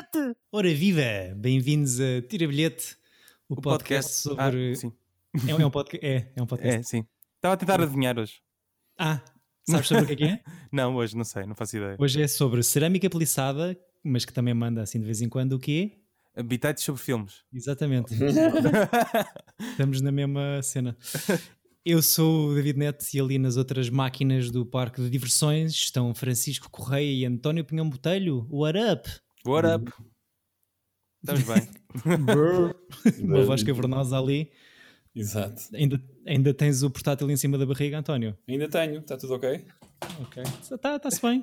bilhete! Ora viva! Bem-vindos a Tira Bilhete, o, O podcast, podcast. Ah, sobre. sim. é, é um podcast. É, é um podcast. É, sim. Estava a tentar adivinhar hoje. Ah, sabes sobre o que é que é? Não, hoje não sei, não faço ideia. Hoje é sobre cerâmica peliçada, mas que também manda assim de vez em quando o quê? Habitats sobre filmes. Exatamente. Estamos na mesma cena. Eu sou o David Neto e ali nas outras máquinas do parque de diversões estão Francisco Correia e António Pinhão Botelho. What up? What up? Estamos bem. Uma voz cavernosa ali. Exato. Ainda, ainda tens o portátil em cima da barriga, António? Ainda tenho, está tudo ok? Ok. Está-se bem.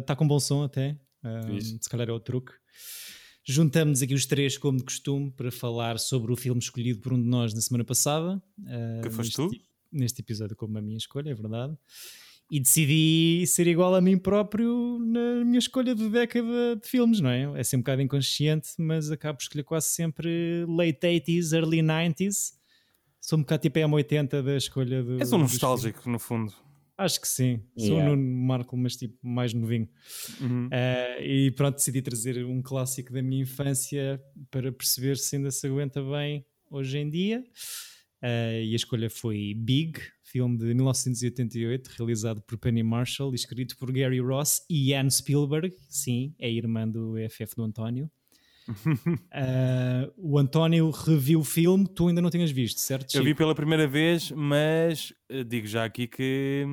Está com bom som até. Ah, Fixe. se calhar é o truque. Juntamos aqui os três, como de costume, para falar sobre o filme escolhido por um de nós na semana passada. ah, Que foste neste, tu? Neste episódio, como a minha escolha, é verdade. E decidi ser igual a mim próprio na minha escolha de década de filmes, não é? É sempre um bocado inconsciente, mas acabo por escolher quase sempre late 80s, early 90s. Sou um bocado tipo M80 da escolha do. És um nostálgico, no fundo. Acho que sim. Sou Yeah. o Nuno Marco, mas tipo mais novinho. Uhum. Eh, e pronto, decidi trazer um clássico da minha infância para perceber se ainda se aguenta bem hoje em dia. Eh, e a escolha foi Big, filme de 1988, realizado por Penny Marshall e escrito por Gary Ross e Ian Spielberg. Sim, é a irmã do FF do António. Eh, o António reviu o filme, tu ainda não tinhas visto, certo? Eu vi Chico? pela primeira vez, mas eh, digo já aqui que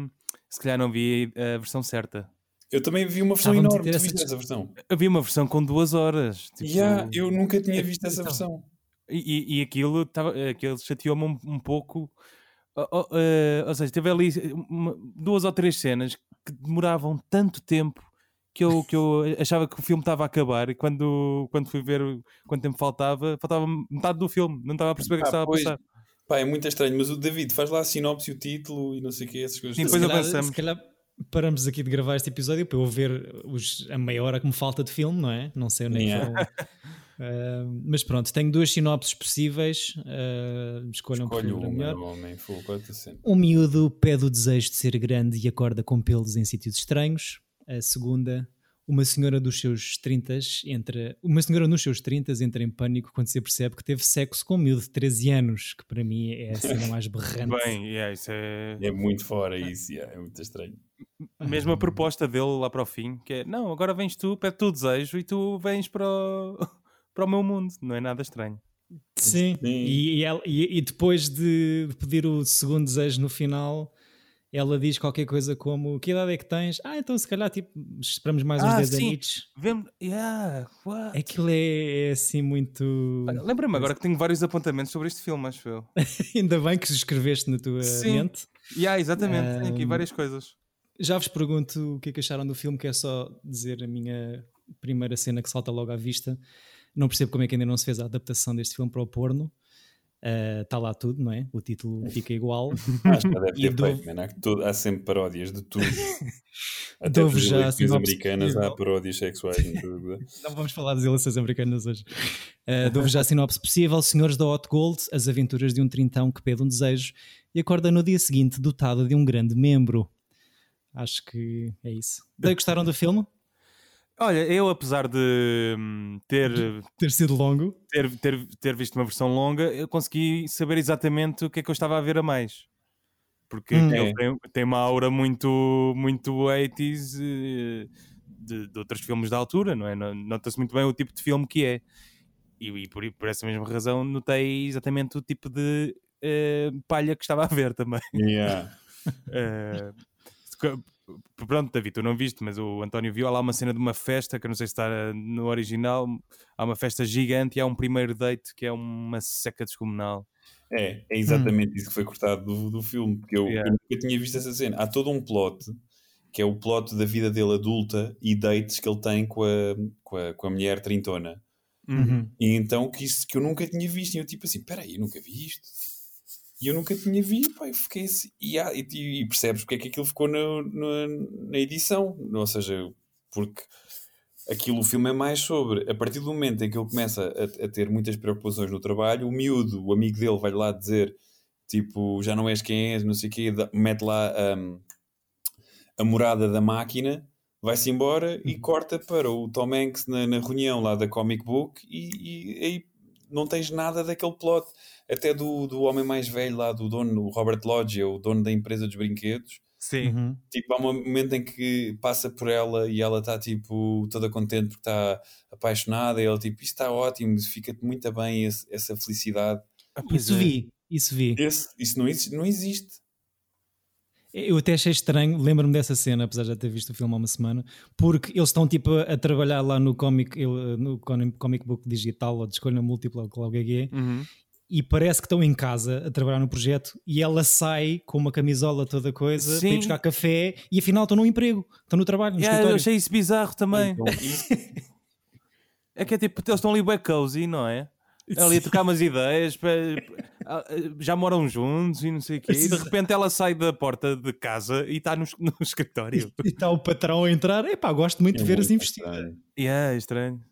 se calhar não vi a versão certa. Eu também vi uma versão enorme, tu essa viste essa versão? Eu vi uma versão com duas horas. tipo, Yeah, eu nunca tinha visto essa Então. versão. E, e- e aquilo, tava, aquilo chateou-me um, um pouco. Oh, eh, ou seja, teve ali uma- duas ou três cenas que demoravam tanto tempo que eu, que eu achava que o filme estava a acabar. E quando, quando fui ver o- quanto tempo faltava, faltava metade do filme. Não estava a perceber o que Ah, estava pois. a passar. Pá, é muito estranho, mas o David faz lá a sinopse, o título e não sei o que, essas coisas. Sim, depois se calhar, avançamos. se calhar paramos aqui de gravar este episódio para eu ver os- a meia hora que me falta de filme, não é? Não sei onde é que Mas pronto, tenho duas sinopses possíveis. ah, escolham por Escolhe favor a o melhor. homem, é? Um miúdo pede o desejo de ser grande e acorda com pelos em sítios estranhos. A segunda, uma senhora dos seus 30 entra, uma senhora nos seus 30 entra em pânico quando se percebe que teve sexo com um miúdo de 13 anos, que para mim é a cena mais berrante. Bem, yeah, isso é. É muito fora isso, yeah, é muito estranho. Mesmo a proposta dele lá para o fim, que é: não, agora vens tu, pede tu o desejo e tu vens para o, para o meu mundo. Não é nada estranho. Sim, Sim. E, e ela- e- e depois de, pedir o segundo desejo no final, ela diz qualquer coisa como: Que idade é que tens? Ah, então se calhar tipo, esperamos mais uns Ah, 10 sim. anos. Vemos. Yeah, what? Aquilo é, é assim muito. Lembra-me agora que tenho vários apontamentos sobre este filme, acho eu. Ainda bem que escreveste na tua Sim. mente. Yeah, exatamente, tenho aqui várias coisas. Já vos pergunto o que é que acharam do filme, que é só dizer a minha primeira cena que salta logo à vista. Não percebo como é que ainda não se fez a adaptação deste filme para o porno. Está lá tudo, não é? O título fica igual. Acho que deve ter dou- feito. Há, todo- há sempre paródias de tudo. Até já a eleições sinopse americanas há paródias sexuais tudo. Não vamos falar das eleições americanas hoje. Uh, Dou-vos já a sinopse possível. Senhores da Hot Gold, as aventuras de um trintão que pede um desejo e acorda no dia seguinte dotado de um grande membro. Acho que é isso. Daí gostaram do filme? Olha, eu apesar de hum, ter, Ter sido longo? ter, ter, ter visto uma versão longa, eu consegui saber exatamente o que é que eu estava a ver a mais. Porque Hum. ele É. tem, tem uma aura muito, muito 80s eh, de, de outros filmes da altura, não é? No- Nota-se muito bem o tipo de filme que é. E, e por, por essa mesma razão notei exatamente o tipo de eh, palha que estava a ver também. Yeah. Que- pronto, David, tu não viste, mas o António viu há lá uma cena de uma festa que eu não sei se está no original. Há uma festa gigante e há um primeiro date que é uma seca descomunal. É, é exatamente isso que foi cortado do, do filme, porque eu, Yeah. eu nunca tinha visto essa cena. Há todo um plot, que é o plot da vida dele adulta e dates que ele tem com a, com a, com a mulher trintona. Uhum. E então que isso que eu nunca tinha visto, e eu tipo assim, peraí, eu nunca vi isto. E eu nunca tinha visto, pá, eu fiquei assim, e, há- e, e percebes porque é que aquilo ficou no- no- na edição, ou seja, porque aquilo, o filme é mais sobre, a partir do momento em que ele começa a, a ter muitas preocupações no trabalho, o miúdo, o amigo dele vai lá dizer, tipo, já não és quem és, não sei o quê, mete lá hum, a morada da máquina vai-se embora e corta para o Tom Hanks na, na reunião lá da comic book e, e aí não tens nada daquele plot. Até do, do homem mais velho lá, do dono, o Robert Lodge, o dono da empresa dos brinquedos. Sim. Uhum. Tipo, há um momento em que passa por ela e ela está tipo toda contente porque está apaixonada e ele tipo, isto está ótimo, fica-te muito bem esse- essa felicidade. Ah, Isso é. vi, isso vi. Esse, isso não existe, não existe. Eu até achei estranho, lembro-me dessa cena, apesar de já ter visto o filme há uma semana, porque eles estão tipo a, trabalhar lá no comic, no comic book digital ou de escolha múltipla, ou qual é que é, Uhum. e parece que estão em casa a trabalhar no projeto e ela sai com uma camisola toda coisa para Sim. ir buscar café e afinal estão no emprego, estão no trabalho, no Yeah, eu achei isso bizarro também. Então, É que é tipo, eles estão ali bem cozy, não é? Ali a trocar umas ideias, pa- pa- já moram juntos e não sei o quê. E de repente ela sai da porta de casa e está no, no escritório. E está o patrão a entrar, epá, gosto muito é de ver muito assim vestido. estranho. Yeah, é estranho.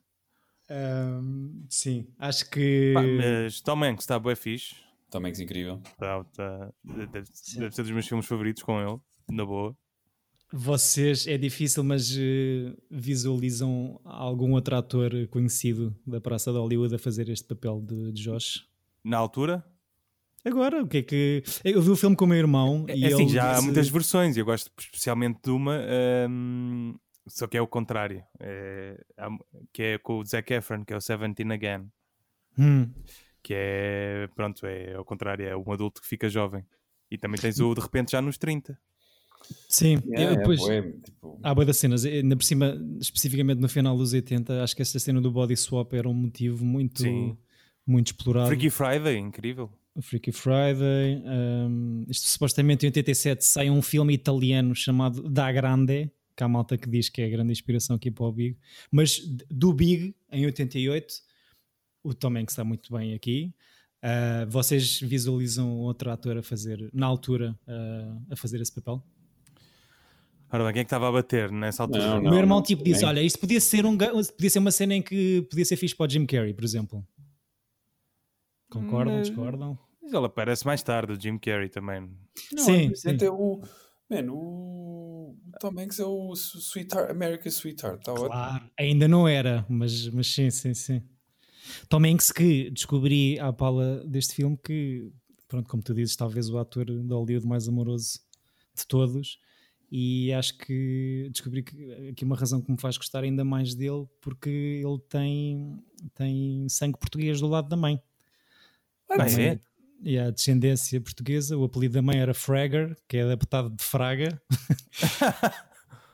Ahm, sim, acho que Pá, mas Tom Hanks está bem fixe. Tom Hanks incrível. Tá, tá- deve, deve ser dos meus filmes favoritos com ele, na boa. Vocês é difícil, mas eh, visualizam algum outro ator conhecido da Praça de Hollywood a fazer este papel de, de Josh? Na altura, Agora, o que é que. Eu vi o filme com o meu irmão é e assim, ele já há disse- muitas versões e eu gosto especialmente de uma, hum, só que é o contrário, é, há- que é com o Zac Efron, que é o Seventeen Again, Hum, que é, pronto, é ao contrário, é um adulto que fica jovem. E também tens o de repente já nos 30. Sim, Yeah, eu depois. é, bué, tipo, Há boa das cenas, ainda por cima, especificamente no final dos 80, acho que essa cena do body swap era um motivo muito, Sim. muito explorado. Freaky Friday, incrível. O Freaky Friday. um, isto supostamente em 87 sai um filme italiano chamado Da Grande, que há malta que diz que é a grande inspiração aqui para o Big. Mas do Big, em 88, o Tom Hanks está muito bem aqui. Uh, vocês visualizam outro ator a fazer, na altura, uh, a fazer esse papel? Ora bem, quem é que estava a bater nessa altura? Não, o não. meu irmão tipo disse. Olha, isto podia ser, um, podia ser uma cena em que podia ser fixe para o Jim Carrey, por exemplo. Concordam? Hum, Discordam? Mas ele aparece mais tarde, o Jim Carrey também. Não, Sim, é sim. Até o, man, o Tom Hanks é o Sweetheart, America Sweetheart, está ótimo. Claro, ainda não era, mas, mas sim, sim, sim. Tom Hanks que descobri à pala deste filme que, pronto, como tu dizes, talvez o ator de Hollywood mais amoroso de todos e acho que descobri que aqui uma razão que me faz gostar ainda mais dele porque ele tem, tem sangue português do lado da mãe. Ah, mãe- é? E a descendência portuguesa, o apelido da mãe era Fragger, que é adaptado de Fraga.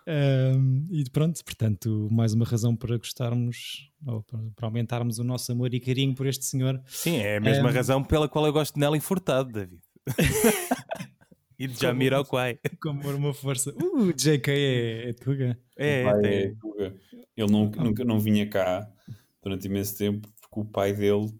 Um, e pronto, portanto, mais uma razão para gostarmos ou para, para aumentarmos o nosso amor e carinho por este senhor. Sim, é a mesma Um, razão pela qual eu gosto de Nelly Furtado, David. e de Jamiroquai. Como por uma força. Uh, JK é, é Tuga. É, O pai tem- é Tuga. Ele não, nunca não vinha cá durante imenso tempo porque o pai dele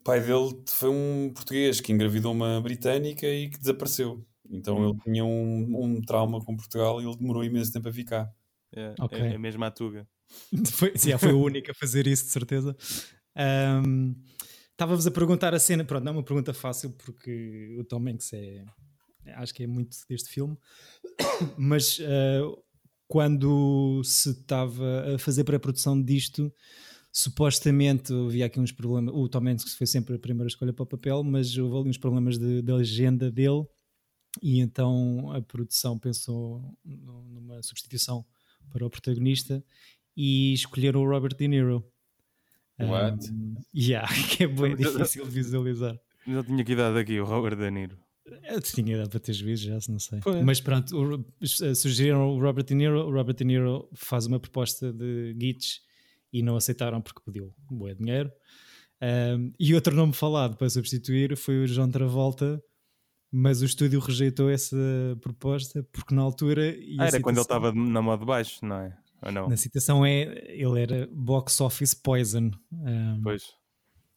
o pai dele foi um português que engravidou uma britânica e que desapareceu. Então Hum. ele tinha um, um trauma com Portugal e ele demorou imenso tempo a ficar. é, Ok. é, é mesmo a Tuga. Foi, sim, já foi o único a fazer isso, de certeza. Um, Estava-vos a perguntar a cena, pronto, não é uma pergunta fácil porque o Tom Hanks é, acho que é muito deste filme, mas uh, quando se estava a fazer pré-produção disto, supostamente havia aqui uns problemas. O Tom Hanks foi sempre a primeira escolha para o papel, mas houve ali uns problemas de, da agenda dele, e então a produção pensou nu- numa substituição para o protagonista e escolheram o Robert De Niro. What? Um, yeah, que é bem difícil visualizar. Eu tinha que idade aqui, o Robert De Niro. Eu tinha dado para teres visto, já se não sei. Foi. Mas pronto, o- eh, sugeriram o Robert De Niro. O Robert De Niro faz uma proposta de Gitch e não aceitaram porque pediu um bom dinheiro. Um, e outro nome falado para substituir foi o John Travolta, mas o estúdio rejeitou essa proposta porque na altura. Ah, era quando ele estava na moda de baixo, não é? Ou não? Na citação é ele era box office poison. Um, Pois.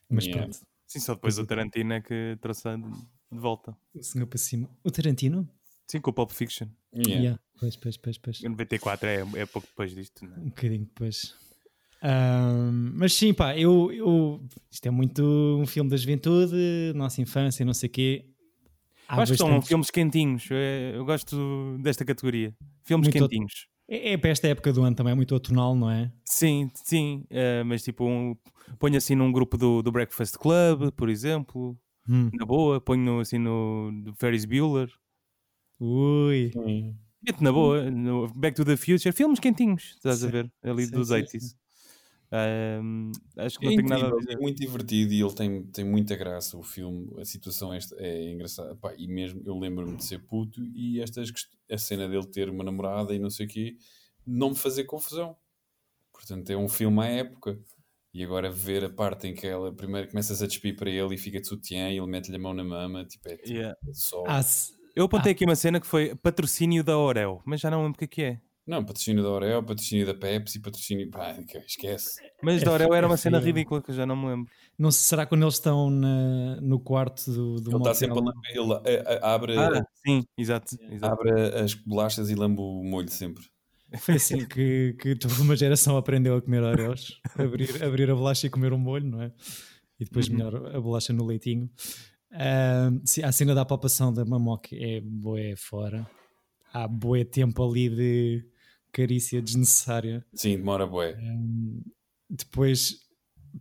mas Yeah. pronto, Sim, só depois o Tarantino é que trouxe de volta. o senhor para cima. O Tarantino? Sim, com o Pulp Fiction. Yeah. Yeah, Pois, pois, pois, pois. Em 94 é, é pouco depois disto, não é? Um bocadinho depois. Ahm, mas sim, pá, eu, eu- isto é muito um filme da juventude, nossa infância, não sei o quê. Há Acho que são filmes quentinhos. é, Eu gosto desta categoria. Filmes Muito- quentinhos. É, é para esta época do ano também, é muito atonal, não é? Sim, sim. eh, mas tipo, um, ponho assim num grupo do, do Breakfast Club, por exemplo. Hum. Na boa. Ponho assim no do Ferris Bueller. Ui. Meto na boa. No Back to the Future. Filmes quentinhos. Estás a Sim. ver? Ali Sim, dos sim, 80s. Ahm, acho que É não tenho nada a incrível, dizer. é muito divertido e ele tem, tem muita graça. O filme, a situação é, é engraçada. Pá, e mesmo eu lembro-me de ser puto e estas, a cena dele ter uma namorada e não sei o quê, não me fazer confusão. Portanto, é um filme à época. E agora ver a parte em que ela primeiro começas a despir para ele e fica de sutiã e ele mete-lhe a mão na mama, tipo, é tipo, Yeah. só. Ah, Eu apontei aqui uma cena que foi patrocínio da Orel, mas já não lembro o que é que é. Não, patrocínio da Oreo, patrocínio da Pepsi, patrocínio. Pá, que- esquece. Mas É da Orel fe- era é uma cena ridícula que eu já não me lembro. não sei, será quando eles estão na- no quarto do, do Ele está sempre a lamber, ele a- a- abre, Ah, sim, exato. exato. abre as bolachas e lambe o molho sempre. Foi assim que, que toda uma geração aprendeu a comer Oreos. abrir, abrir a bolacha e comer um molho, não é? E depois Uhum. melhor a bolacha no leitinho. Ahm, sim, a cena da palpação da mamoque é boé fora. Há boé tempo ali de carícia desnecessária. Sim, demora bué. Ahm, depois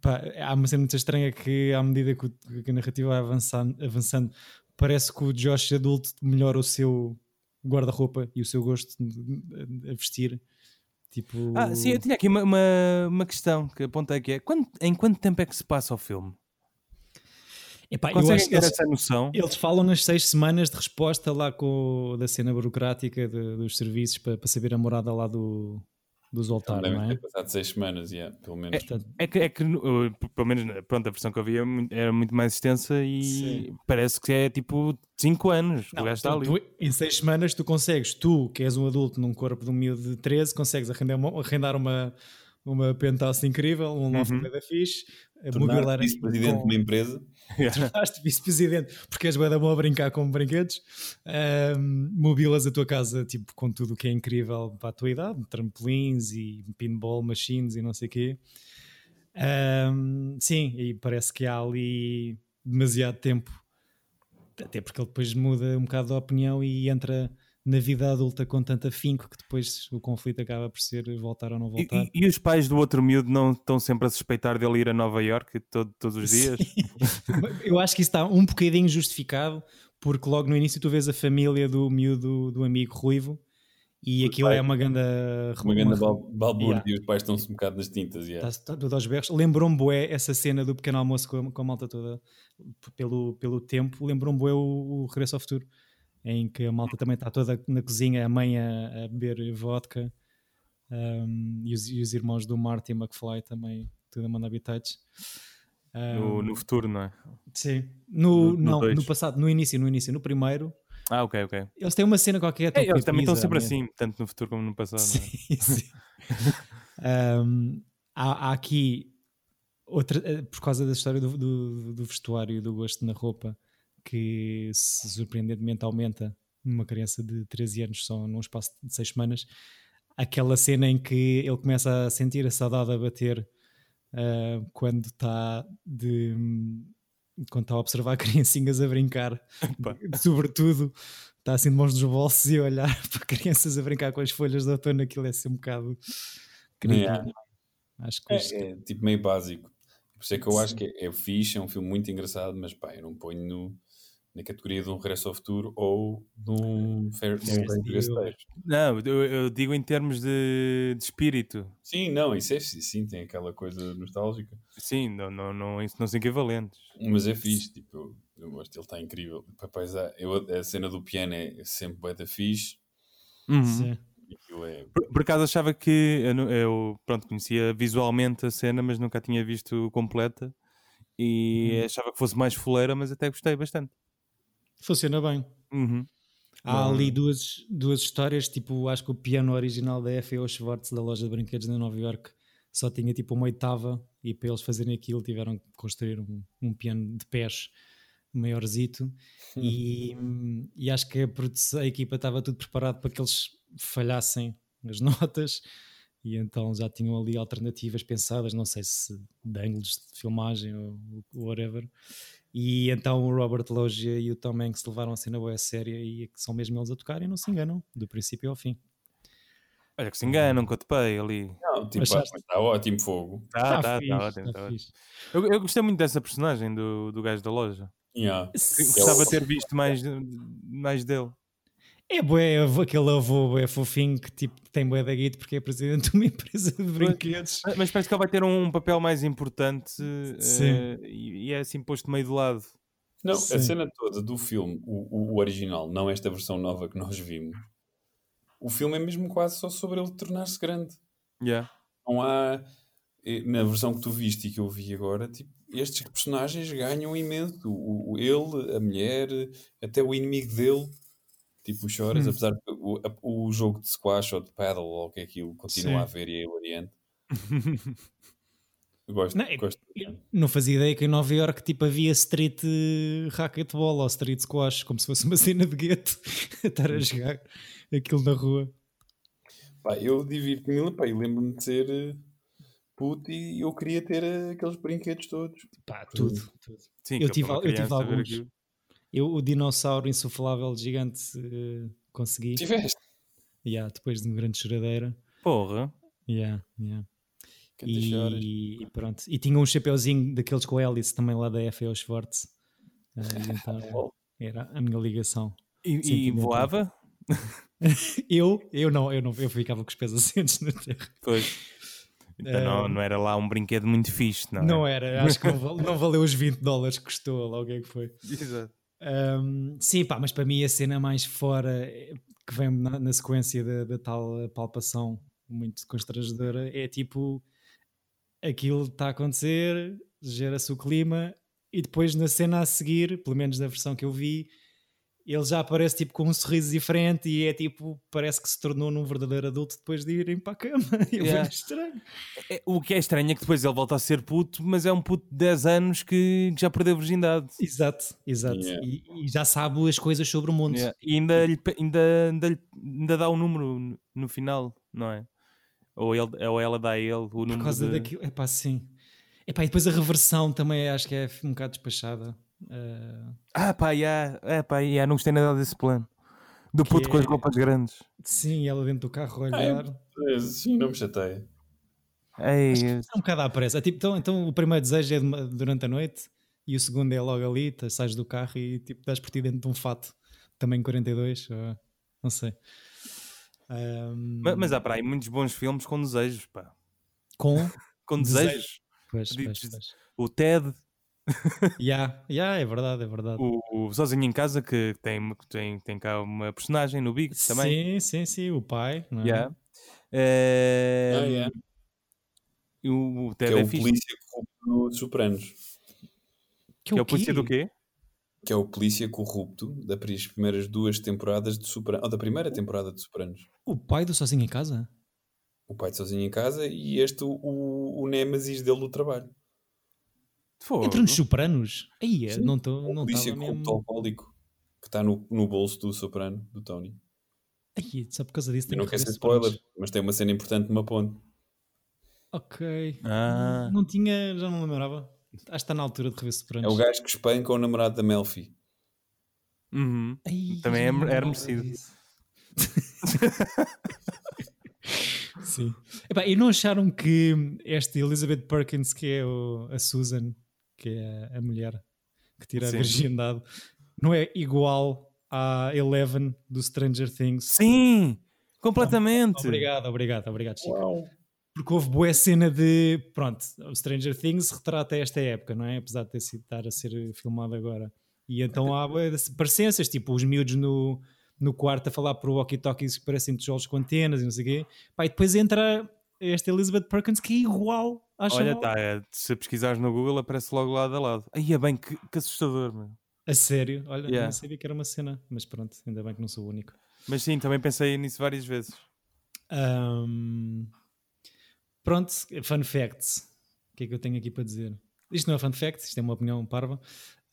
pá, há uma cena muito estranha que à medida que, o- que a narrativa vai avançando, avançando parece que o Josh adulto melhora o seu guarda-roupa e o seu gosto de- a vestir tipo Ah, sim, eu tinha aqui uma, uma, uma questão que apontei que é quanto- em quanto tempo é que se passa o filme? Epá, eu acho que ter eles, essa noção? eles falam nas seis semanas de resposta lá com da cena burocrática de- dos serviços para, para saber a morada lá do, do Zoltar, Devem não é? passado seis semanas, yeah, pelo menos. Portanto, É que, é que uh, pelo menos pronto, a versão que eu vi era muito, era muito mais extensa e Sim. parece que é tipo 5 anos. Não, o gajo está tu- ali. tu- em seis semanas tu consegues, tu que és um adulto num corpo de um miúdo de 13, consegues arrendar uma, arrendar uma, uma penthouse incrível, um loft Uhum. fixe, mobilar vice-presidente de com- uma empresa. tornaste vice-presidente porque és bué da bom a brincar com brinquedos, ahm, mobilas a tua casa tipo, com tudo o que é incrível para a tua idade, trampolins e pinball machines e não sei o quê. Ahm, sim, e parece que há ali demasiado tempo, até porque ele depois muda um bocado de opinião e entra na vida adulta com tanto afinco que depois o conflito acaba por ser voltar ou não E, voltar. e- e os pais do outro miúdo não estão sempre a suspeitar dele ir a Nova York todo- todos os dias? Eu acho que isso está um bocadinho justificado, porque logo no início tu vês a família do miúdo do amigo ruivo e aquilo pai- é uma grande. Uma grande bal- balbúrdia Yeah. e os pais estão-se um bocado nas tintas. Yeah. Está, tudo aos berros. Lembrou-me bué essa cena do pequeno almoço com a, com a malta toda pelo, pelo tempo. Lembrou-me bué o, o Regresso ao Futuro, em que a malta também está toda na cozinha, a mãe a, a beber vodka um, e, os, e os irmãos do Marty McFly também, tudo a mandar habitats. No, no futuro, não é? Sim. No, No- no não, dois. no passado, no início, no início, no primeiro, Ah, ok, ok. eles têm uma cena qualquer. É, tipo eles também estão sempre mesmo. assim, tanto no futuro como no passado. é? Sim, sim. Um, há, há aqui outra, eh, por causa da história do, do, do vestuário e do gosto na roupa, que se surpreendentemente aumenta numa criança de 13 anos só num espaço de 6 semanas. Aquela cena em que ele começa a sentir a saudade a bater ah, quando está de quando está a observar criancinhas a brincar, sobretudo está assim de mãos nos bolsos e a olhar para crianças a brincar com as folhas de outono, aquilo é ser um bocado creepy. Yeah. Acho que É, é tipo meio básico. Por isso é que eu acho que é, é fixe, é um filme muito engraçado, mas pá, eu não ponho no, na categoria de um Regresso ao Futuro ou de um Bueller. Não, eu, eu digo em termos de, de espírito. Sim, não, isso é sim, tem aquela coisa nostálgica. Sim, não, não, não, isso não são equivalentes. Mas é fixe, tipo, eu, gosto, ele está incrível. Papais, eu, a cena do piano é sempre bué da fixe. Uhum. Sim. é, Por, por acaso achava que eu, eu, pronto, conhecia visualmente a cena, mas nunca a tinha visto completa e Uhum. achava que fosse mais fuleira, mas até gostei bastante. Funciona bem. Uhum. Há Bom. ali duas, duas histórias, tipo, acho que o piano original da F.A.O. Schwartz, da loja de brinquedos de Nova York, só tinha tipo uma oitava e para eles fazerem aquilo tiveram que construir um, um piano de pés maiorzito e, e acho que a, produção- a equipa estava tudo preparado para que eles falhassem as notas e então já tinham ali alternativas pensadas, não sei se de ângulos de filmagem ou whatever E então o Robert Loggia e o Tom Hanks levaram a cena boa séria e que são mesmo eles a tocar e não se enganam, do princípio ao fim. Olha que se enganam, que eu te pei ali. Não, tipo, Achaste? está ótimo fogo. Tá, Tá tá, fixe, tá ótimo, tá tá ótimo. Eu, eu gostei muito dessa personagem do, do gajo da loja. Yeah. Gostava de ter visto mais, mais dele. É bué, aquele avô bué fofinho que tipo, tem bué da guita porque é presidente de uma empresa de brinquedos. Mas- Mas parece que ele vai ter um papel mais importante Sim. eh, e, e é assim posto meio de lado. Não, Sim. a cena toda do filme, o, o- o original, não esta versão nova que nós vimos, o filme é mesmo quase só sobre ele tornar-se grande. Yeah. Não há. eh, Na versão que tu viste e que eu vi agora, tipo, estes personagens ganham imenso. O, o- ele, a mulher, até o inimigo dele, tipo Choras, Hum. apesar de o, a- o jogo de squash ou de paddle ou o que é aquilo continua Sim. a haver e é hilariante. Eu gosto, Não, é- gosto. Não fazia ideia que em Nova York tipo, havia street eh, racquetball ou street squash, como se fosse uma cena de gueto, a estar a jogar aquilo na rua. Pá, eu divirto-me, e lembro-me de ser eh, puto e eu queria ter eh, aqueles brinquedos todos. Pá, tudo. tudo. Sim, Eu tive eu tive ver alguns. aquilo. Eu, o dinossauro insuflável gigante, eh, consegui. Tiveste? Yeah, depois de uma grande choradeira. Porra. Yeah, yeah. Quantas choras? E, e pronto. E tinha um chapeuzinho daqueles com hélice também lá da FAO Schwartz. Eh, e então era a minha ligação. E, e voava? Eu, eu não, eu não, eu ficava com os pés assentes na terra. Pois. Então não, Eh, não era lá um brinquedo muito fixe, não, Não é? era, acho que não, val- não valeu os 20 dólares que custou, lá o que é que foi. Exato. Um, sim, pá, mas para mim a cena mais fora eh, que vem na, na sequência da, tal palpação muito constrangedora é tipo aquilo está a acontecer, gera-se o clima e depois na cena a seguir, pelo menos na versão que eu vi, ele já aparece tipo com um sorriso diferente e é tipo, parece que se tornou num verdadeiro adulto depois de irem para a cama. Eu Yeah. yeah. estranho. É, o que é estranho é que depois ele volta a ser puto, mas é um puto de 10 anos que, que já perdeu a virgindade. Exato, exato. Yeah. E, e já sabe as coisas sobre o mundo. Yeah. E ainda, lhe ainda, ainda, lhe- ainda dá o número no, no final, não é? Ou, ele, ou ela dá a ele o número. Por causa de- daquilo. Epá, sim. Epá, e depois a reversão também acho que é um bocado despachada. Ah, Ah, pá, já, é, pá, já, não gostei nada desse plano. Do Que puto com as é- roupas grandes. sim, ela dentro do carro a Ah, é- olhar. Eh, Sim, não me chateia. Ei, É um bocado à pressa. É tipo, então, então o primeiro desejo é de durante a noite e o segundo é logo ali, tu sais do carro e tipo, dás por ti dentro de um fato. Também 42, ou- não sei. Ahm, ma- mas há para aí muitos bons filmes com desejos, pá. com Com Desejos. desejos. pois, pois, pois. O Ted, Yeah, yeah, é verdade, é verdade. o, o Sozinho em Casa, que tem, tem, tem cá uma personagem no Big também. Sim, sim, sim, o pai. Não é? Yeah. Eh, Ah, yeah. e o, o Que é é, o fixe. polícia corrupto dos Sopranos. Que é o polícia do quê? Que é o polícia corrupto das primeiras duas temporadas de Sopranos. Ou da primeira temporada de Sopranos. O pai do Sozinho em Casa? O pai de sozinho em casa e este o, o, o Némesis dele do trabalho. Fogo. Entra nos Sopranos? Aí, não estou. O Não polícia corrupto mesmo. alcoólico que está no, no bolso do Soprano, do Tony. Aí, só por causa disso Eu não que quero ser spoiler, Sopranos. mas tem uma cena importante numa ponte. Ok. Ah. Não tinha, já não lembrava. Acho que está na altura de rever É Sopranos. o gajo que espanca o namorado da Melfi. Uhum. Ai, Também é- era lembrava merecido. Sim. Epá, e não acharam que esta Elizabeth Perkins, que é o- a Susan, que é a, mulher que tira Sim. a virgindade, não é igual à Eleven do Stranger Things? Sim, completamente. Obrigado, obrigado, obrigado, Chico. Uau! Porque houve boa cena de. Pronto, o Stranger Things retrata esta época, não é? Apesar de ter sido estar a ser filmado agora. E então há parecenças, tipo os miúdos no, no quarto a falar por walkie-talkies que parecem tijolos com antenas e não sei o quê. Pá, e depois entra esta Elizabeth Perkins que é igual à Olha, chaval. tá, é, se pesquisares no Google aparece logo lado a lado. Aí é bem, que, que assustador, meu. A sério, olha, Yeah. não sabia que era uma cena, mas pronto, ainda bem que não sou o único. Mas sim, também pensei nisso várias vezes. Ahm, pronto, fun facts. O que é que eu tenho aqui para dizer? Isto não é fun fact, isto é uma opinião parva.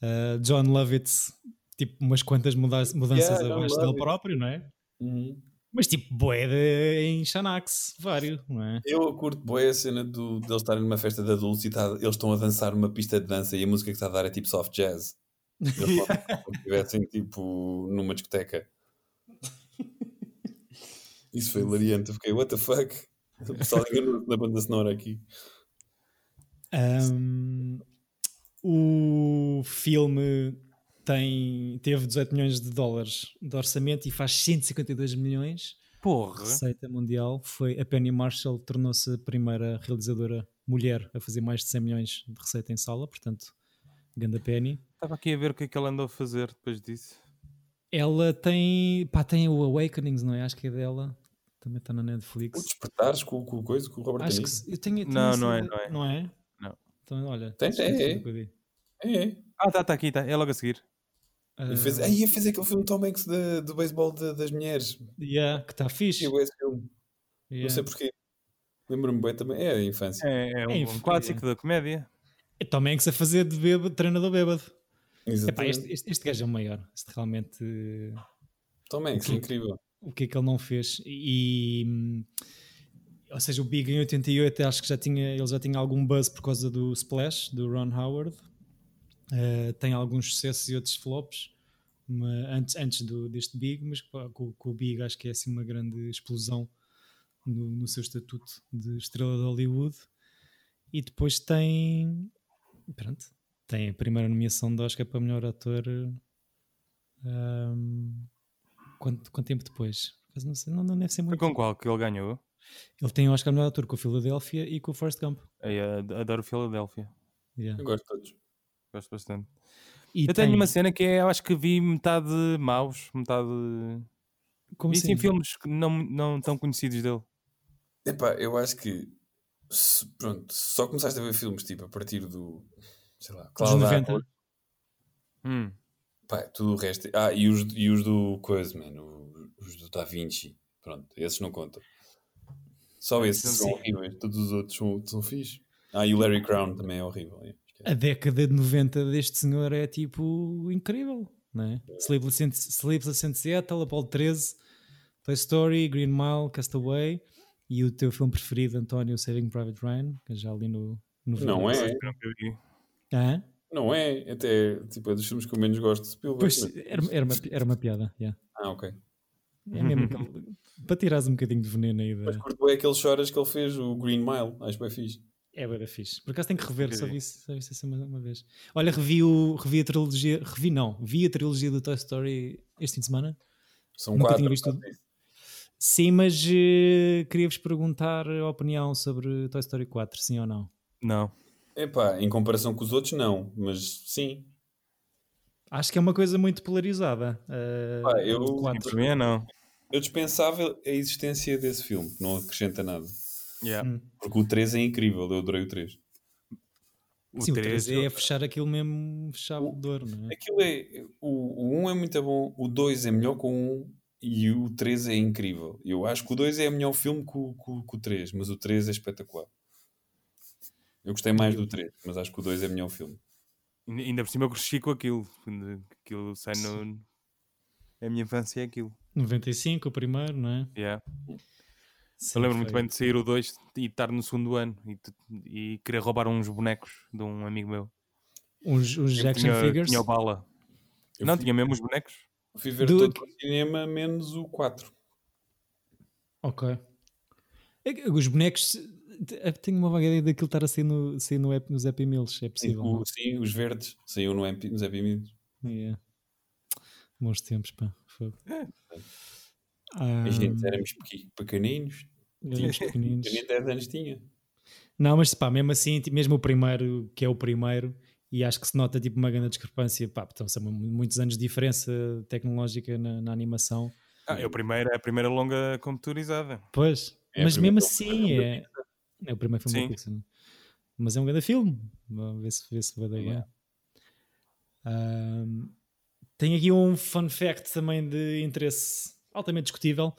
Uh, John Lovitz, tipo, umas quantas muda- mudanças Yeah, abaixo dele próprio, não é? Uhum. Mas tipo, boé de- em Xanax, vários, não é? Eu curto boa a cena do, de eles estarem numa festa de adultos e tá- eles estão a dançar numa pista de dança e a música que está a dar é tipo soft jazz. Eles como se estivessem tipo numa discoteca. Isso foi hilariante. Eu fiquei, what the fuck? O pessoal enganou na banda sonora aqui. Um, o filme tem, teve 18 milhões de dólares de orçamento e faz 152 milhões. Porra. Receita mundial foi a Penny Marshall tornou-se a primeira realizadora mulher a fazer mais de 100 milhões de receita em sala, portanto, ganda Penny. Estava aqui a ver o que é que ela andou a fazer depois disso. Ela tem, pá, tem o Awakenings, não é? Acho que é dela. Também está na O Netflix. Despertares com, com o coisa, com o Robert Acho que eu tenho, tenho Não, não é, não é. Não é? Não. Então, olha. Tem, é, eu digo. É, é. Ah, tá, tá aqui, tá. É logo a seguir. E fez, Ah, aí ia fazer aquele filme Tom Hanks de, do beisebol de- das mulheres. yeah, que está fixe. Eu esse filme. Yeah. Não sei porquê. Lembro-me bem também. É a infância. É, é um, É, um clássico da comédia. É Tom Hanks a fazer de bêbado, treinador bêbado. Epá, Exatamente. este, este, este gajo é o maior. Este realmente. Tom Hanks, Ok. incrível. o que é que ele não fez? E. ou seja, o Big em 88 acho que já tinha, ele já tinha algum buzz por causa do Splash, do Ron Howard. Eh, tem alguns sucessos e outros flops mas antes, antes do, deste Big, mas com, com o Big acho que é assim uma grande explosão no, no seu estatuto de estrela de Hollywood. E depois tem. Pronto, tem a primeira nomeação de Oscar para melhor ator. hum, quanto, quanto tempo depois? Não, sei, não, não deve ser Foi muito. com qual que ele ganhou? Ele tem Oscar melhor ator com o Philadelphia e com o Forrest Gump. Eu adoro Philadelphia. Yeah. Eu gosto de todos. Gosto bastante. E eu tem- tenho uma cena que é, eu acho que vi metade maus, metade. como vi sim filmes que não, não tão conhecidos dele. Epá, eu acho que se- pronto, só começaste a ver filmes tipo a partir do sei lá, Dos Cloud 90. Atlas, Hum. pá, tudo o resto. Ah, e os, e os do coisa, mano, os do Da Vinci. Pronto, esses não contam. Só esses são horríveis, todos os outros são, são fixe. Ah, e o Larry Crown também é horrível. é. A década de 90 deste senhor é tipo incrível, não é? Sleepless in, Sleepless in Seattle, Apollo 13, Toy Story, Green Mile, Castaway e o teu filme preferido, António, Saving Private Ryan, que já ali no, no Não é. Ah, não é, até tipo, é dos filmes que eu menos gosto de Spielberg. pois, mas- era, era, uma, era uma piada, yeah. Ah, ok. É mesmo aquele- para tirares um bocadinho de veneno aí Mas da... curto é aqueles choras que ele fez, o Green Mile, acho bem fixe. É bem fixe. Por acaso tenho que rever, só vi, só vi isso uma, uma vez. Olha, revi, o, revi a trilogia, revi não, vi a trilogia do Toy Story este fim de semana. São Nunca quatro. tinha visto isso. Sim, mas eh, queria-vos perguntar a opinião sobre Toy Story 4, sim ou não? Não. Epá, em comparação com os outros, não, mas sim. Acho que é uma coisa muito polarizada. Pá, eu- o Sim, 4. para mim é não. Eu dispensava a existência desse filme, que não acrescenta nada. Yeah. Hum. Porque o 3 é incrível, eu adorei o 3. O Sim, o 3 3 é fechar aquilo mesmo chave de ouro, não é? Aquilo é. O, o 1 é muito bom, o 2 é melhor que o 1 e o 3 é incrível. Eu acho que o 2 é melhor filme que o, que, que o 3, mas o 3 é espetacular. Eu gostei mais do 3, mas acho que o 2 é melhor filme. Ainda por cima eu cresci com aquilo. Aquilo sai no. A minha infância é aquilo. 95, o primeiro, não é? Yeah. Sim, Eu lembro muito bem de sair o 2 e estar no segundo ano e, e querer roubar uns bonecos de um amigo meu. Uns, uns action tinha, figures. tinha o bala. Eu não, fui, tinha mesmo os bonecos. fui ver Do- todo o cinema, menos o 4. Ok. É Os bonecos. Tenho uma vaga ideia daquilo estar a sair, no, sair no, app- nos Happy Meals, é Sim, possível. o- não? sim, os verdes saiu no MP, nos Happy Meals. Yeah. Bons tempos, pá. Fogo. É. Ah, A gente éramos pequeninos, pequeninos. eu nem 10 anos tinha. Não, mas pá, mesmo assim, mesmo o primeiro, que é o primeiro, e acho que se nota tipo uma grande discrepância, pá, então são mu- muitos anos de diferença tecnológica na, na animação. Ah, é, o primeiro, é a primeira longa computadorizada. Pois, É, mas mesmo assim é, é o primeiro filme Sim. da Pixar. não? Mas é um grande filme. Vamos ver se, ver se vai dar ganhar. Ahm, tem aqui um fun fact também de interesse altamente discutível,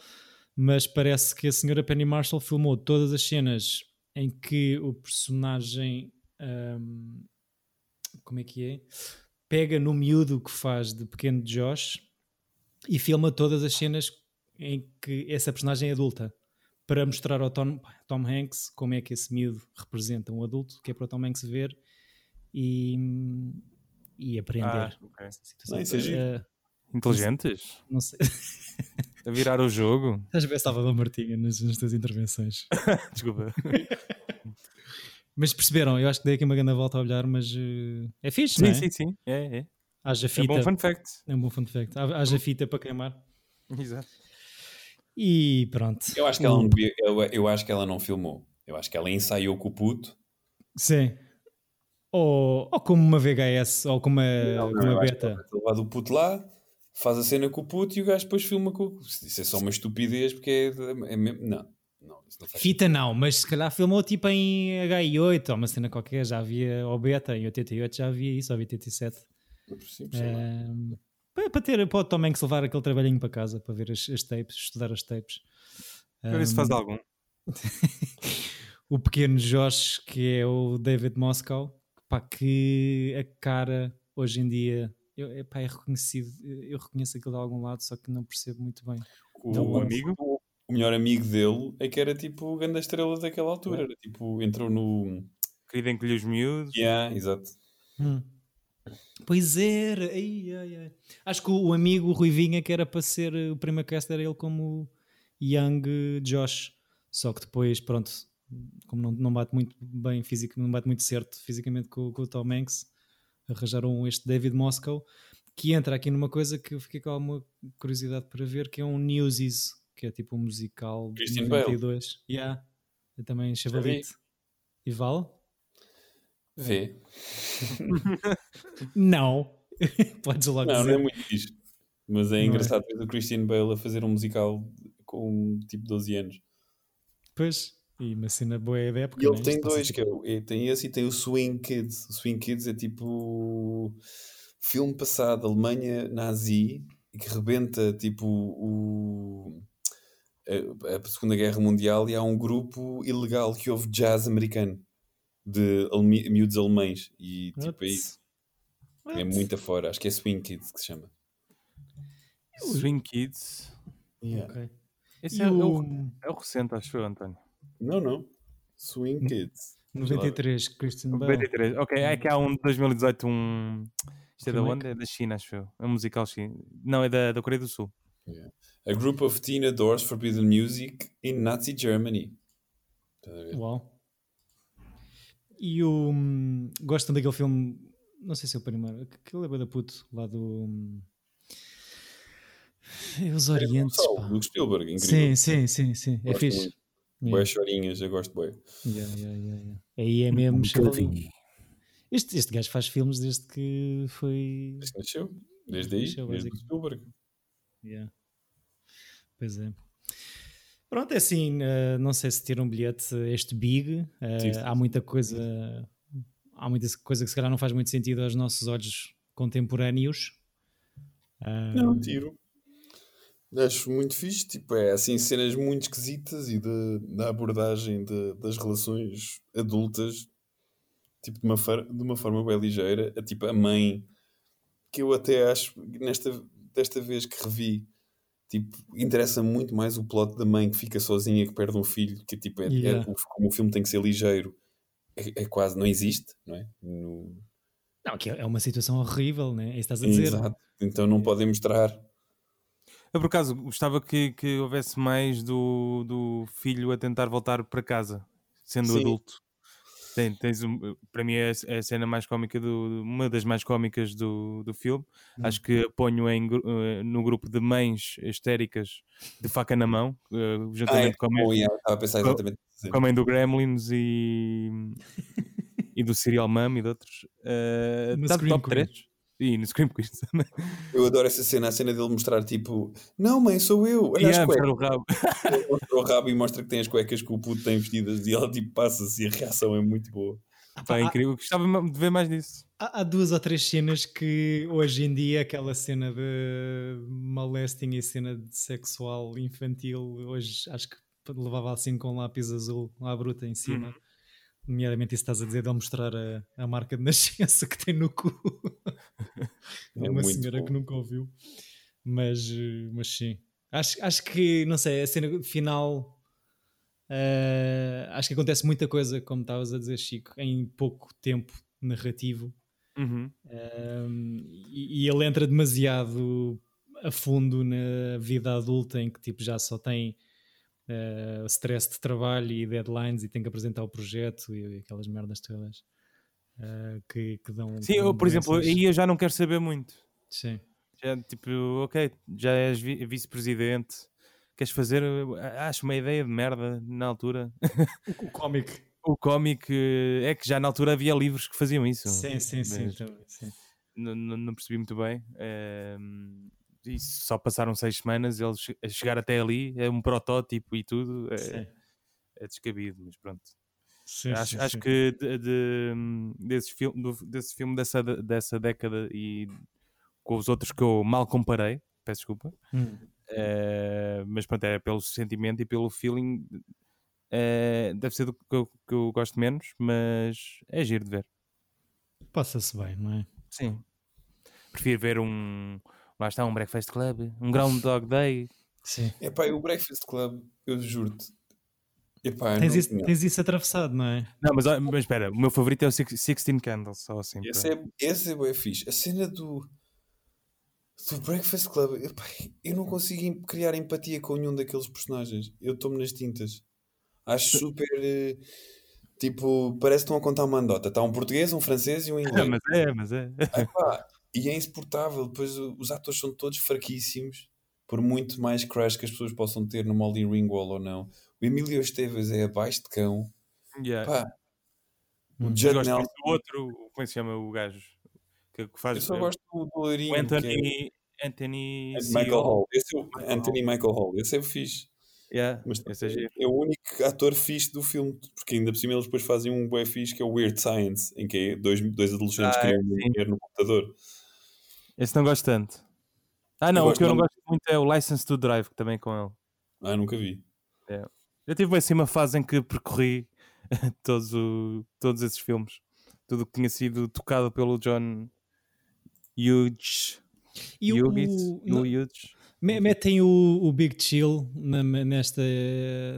mas parece que a senhora Penny Marshall filmou todas as cenas em que o personagem ahm, como é que é? Pega no miúdo que faz de pequeno Josh e filma todas as cenas em que essa personagem é adulta para mostrar ao Tom, Tom Hanks como é que esse miúdo representa um adulto, que é para o Tom Hanks ver e, e aprender. Ah, ok. essa situação. Não, isso é. Eh, Inteligentes? não sei. A virar o jogo? Estás a ver Salvador Martinha nas, nas tuas intervenções. Desculpa. Mas perceberam, eu acho que dei aqui uma grande volta a olhar, mas eh, é fixe, Sim, não é? sim, sim. É, é. Haja É fita. bom fun fact. É um bom fun fact. Ha- Haja fita para queimar. Exato. E pronto. Eu acho que ela não eu, eu acho que ela não filmou. Eu acho que ela ensaiou com o puto. Sim. Ou, ou como uma VHS, ou como uma, Não, não, uma eu acho que beta. levado o puto lá, faz a cena com o puto e o gajo depois filma com o. Isso é só uma estupidez porque é, é mesmo. Não, não, Fita não, mas se calhar filmou tipo em HI8 ou uma cena qualquer, já havia, ou beta, em 88 já havia isso, ou 87. sentido. Sim. Ehm, para, para ter, o Tom Hanks levar aquele trabalhinho para casa, para ver as, as tapes, estudar as tapes. Para ver se faz Ehm, algum. o pequeno Josh, que é o David Moscow, pá, que a cara hoje em dia eu, epá, é reconhecido, eu reconheço aquilo de algum lado, só que não percebo muito bem. O, Então, amigo? O, o melhor amigo dele é que era tipo o grande estrela daquela altura. Era tipo, entrou no. Querido encolher os miúdos. Yeah, exato. Hum. Pois era, ai, ai, ai. acho que o, o amigo o Ruivinha que era para ser eh, o primeiro cast era ele como Young Josh, só que depois, pronto, como não, não bate muito bem físico, não bate muito certo fisicamente com, com o Tom Hanks, arranjaram este David Moscow, que entra aqui numa coisa que eu fiquei com alguma curiosidade para ver, que é um Newsies, que é tipo um musical de Christian Bale. 92. Yeah. Eu também chavalite. E vale? Vê. Não. Podes logo Não, dizer. não é muito fixe. Mas é Não é? engraçado ver o Christian Bale a fazer um musical com tipo 12 anos. Pois, e uma cena boa da época. E ele né? tem dois, tipo- que é, o- é- tem esse e tem o Swing Kids. O Swing Kids é tipo filme passado, Alemanha nazi, e que rebenta tipo o, a, a Segunda Guerra Mundial e há um grupo ilegal que ouve jazz americano de miúdos alemães e tipo é What? isso. É What? muito afora. Acho que é Swing Kids que se chama. Swing Kids. Ok. Esse E é, é o o, é o recente, acho eu, António. Não, não. Swing Kids. 93, Christian Bale. 93. Ok, é que há um de 2018, um. Isto é da onde? É da China, acho eu. É um musical chinês. Não, é da, da Coreia do Sul. A group of teen adores forbidden music in Nazi Germany. Uau. E o. hum, Gostam daquele filme. Não sei se é o primeiro. Aquele é da puto, lá do. hum, é Os Orientes. Luke Spielberg, incrível. Sim, sim, sim, sim. É Gosto fixe. muito. Yeah. Boas chorinhas, eu gosto bem. Yeah, yeah, yeah, yeah. Aí é mesmo. chavalinho. Este, este gajo faz filmes desde que foi. Desde que nasceu. Desde aí, Nasceu, desde o Spielberg. Yeah. Pois é. Pronto, é assim, eh, não sei se ter um bilhete este big, eh, Sim, sim, há muita coisa, há muita coisa que se calhar não faz muito sentido aos nossos olhos contemporâneos. Não, tiro. Acho muito fixe. Tipo, é assim, cenas muito esquisitas e da, da abordagem de- das relações adultas, tipo, de uma, de uma forma bem ligeira. A, tipo, a mãe, que eu até acho, nesta, desta vez que revi, tipo, interessa muito mais o plot da mãe que fica sozinha, que perde um filho, que tipo, é, é- Yeah. o- como o filme tem que ser ligeiro, é, é quase, não existe, não é? No- Não, que é é uma situação horrível, né? É isso que estás a dizer. Exato. Então não podem mostrar. Eu, por acaso, gostava que, que houvesse mais do, do filho a tentar voltar para casa, sendo Sim. adulto. Tem, tens um- para mim é a- é a cena mais cómica, do, uma das mais cómicas do, do filme. Hum. Acho que ponho em, eh, no grupo de mães histéricas de faca na mão, eh, Ah, é, juntamente com, a mãe, yeah, Com- com a do Gremlins e, e do Serial Mum e de outros. No tá Scream top Queen. 3. E no Scream Queens também. Eu adoro essa cena, a cena dele mostrar tipo, não mãe, sou eu, olha Yeah, as cuecas. o rabo. Ele mostra o rabo e mostra que tem as cuecas que o puto tem vestidas e ela tipo passa-se e a reação é muito boa. Pá, é incrível. Gostava de ver mais disso. Há, há duas ou três cenas que hoje em dia, aquela cena de molesting e cena de sexual infantil, hoje acho que levava assim com um lápis azul à bruta em cima. Nomeadamente isso estás a dizer de ele mostrar a, a marca de nascença que tem no cu. É uma senhora bom. que nunca ouviu. Mas, eh, mas sim. Acho, acho que, não sei, a cena final. Uh, acho que acontece muita coisa, como estavas a dizer, Chico, em pouco tempo narrativo. Uhum. Um, e, e, ele entra demasiado a fundo na vida adulta, em que tipo, já só tem uh, stress de trabalho e deadlines e tem que apresentar o projeto e, e aquelas merdas todas uh, que, que, dão. Sim, eu, por exemplo, aí eu já não quero saber muito. Sim. Já, tipo, ok, já és vice-presidente, queres fazer? Acho uma ideia de merda na altura. O, cómic. o cómic é que já na altura havia livros que faziam isso. Sim, sim, sim. Também, sim. Não, não, percebi muito bem. É, e só passaram seis semanas, eles chegar até ali, é um protótipo e tudo, é, é descabido, mas pronto. Sim, acho, sim, acho sim. que de, de, desse, filme, desse filme dessa, dessa década e com os outros que eu mal comparei, peço desculpa, hum. é, mas pronto, é pelo sentimento e pelo feeling, é, deve ser do que eu, que eu gosto menos, mas é giro de ver. Passa-se bem, não é? Sim. Prefiro ver um, lá está um Breakfast Club, um Groundhog Day. Sim. Epá, o Breakfast Club, eu juro-te. Epá, tens, isso, tens isso atravessado, não é? Não, mas, mas espera, o meu favorito é o Sixteen Candles, só assim. Esse, é, esse é bem fixe. A cena do, do Breakfast Club, epá, eu não consigo criar empatia com nenhum daqueles personagens. Eu estou-me nas tintas. Acho super. Eh, tipo, parece que estão a contar uma andota. Está um português, um francês e um inglês. mas é, mas é. Epá, e é insuportável. Depois os atores são todos fraquíssimos, por muito mais crush que as pessoas possam ter no Molly Ringwald ou não. O Emílio Esteves é abaixo de cão. Yeah. Pá. O Judd Nelson. O outro, como é que se chama o gajo? Que, que faz, Eu só gosto do boleirinho. O Anthony. É... Anthony. Michael Hall. Esse é o Anthony Michael Hall. Esse é o fixe. Yeah, Mas é, é, o único ator fixe do filme, porque ainda por cima eles depois fazem um bué fixe que é o Weird Science, em que é dois, dois adolescentes ah, criam dinheiro no computador. Esse não gosto tanto. Ah, não, o que eu não gosto muito é o License to Drive, que também é com ele. Ah, nunca vi. É. Eu tive assim uma fase em que percorri todos, o, todos esses filmes. Tudo o que tinha sido tocado pelo John Hughes. E o, Hughes. Metem o, o Big Chill na, nesta,